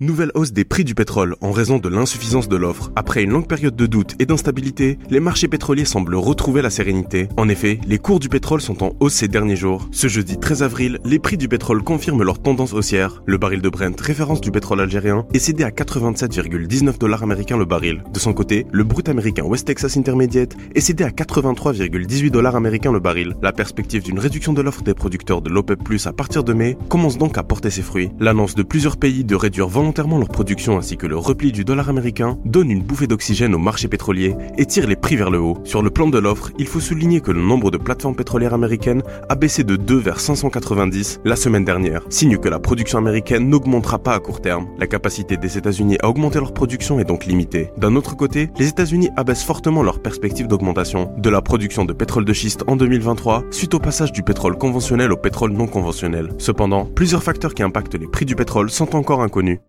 Nouvelle hausse des prix du pétrole en raison de l'insuffisance de l'offre. Après une longue période de doute et d'instabilité, les marchés pétroliers semblent retrouver la sérénité. En effet, les cours du pétrole sont en hausse ces derniers jours. Ce jeudi 13 avril, les prix du pétrole confirment leur tendance haussière. Le baril de Brent, référence du pétrole algérien, est cédé à 87,19 dollars américains le baril. De son côté, le brut américain West Texas Intermediate est cédé à 83,18 dollars américains le baril. La perspective d'une réduction de l'offre des producteurs de l'OPEP+, à partir de mai, commence donc à porter ses fruits. L'annonce de plusieurs pays de réduire volontairement leur production ainsi que le repli du dollar américain donne une bouffée d'oxygène au marché pétrolier et tire les prix vers le haut. Sur le plan de l'offre, il faut souligner que le nombre de plateformes pétrolières américaines a baissé de 2 vers 590 la semaine dernière, signe que la production américaine n'augmentera pas à court terme. La capacité des États-Unis à augmenter leur production est donc limitée. D'un autre côté, les États-Unis abaissent fortement leurs perspectives d'augmentation de la production de pétrole de schiste en 2023 suite au passage du pétrole conventionnel au pétrole non conventionnel. Cependant, plusieurs facteurs qui impactent les prix du pétrole sont encore inconnus.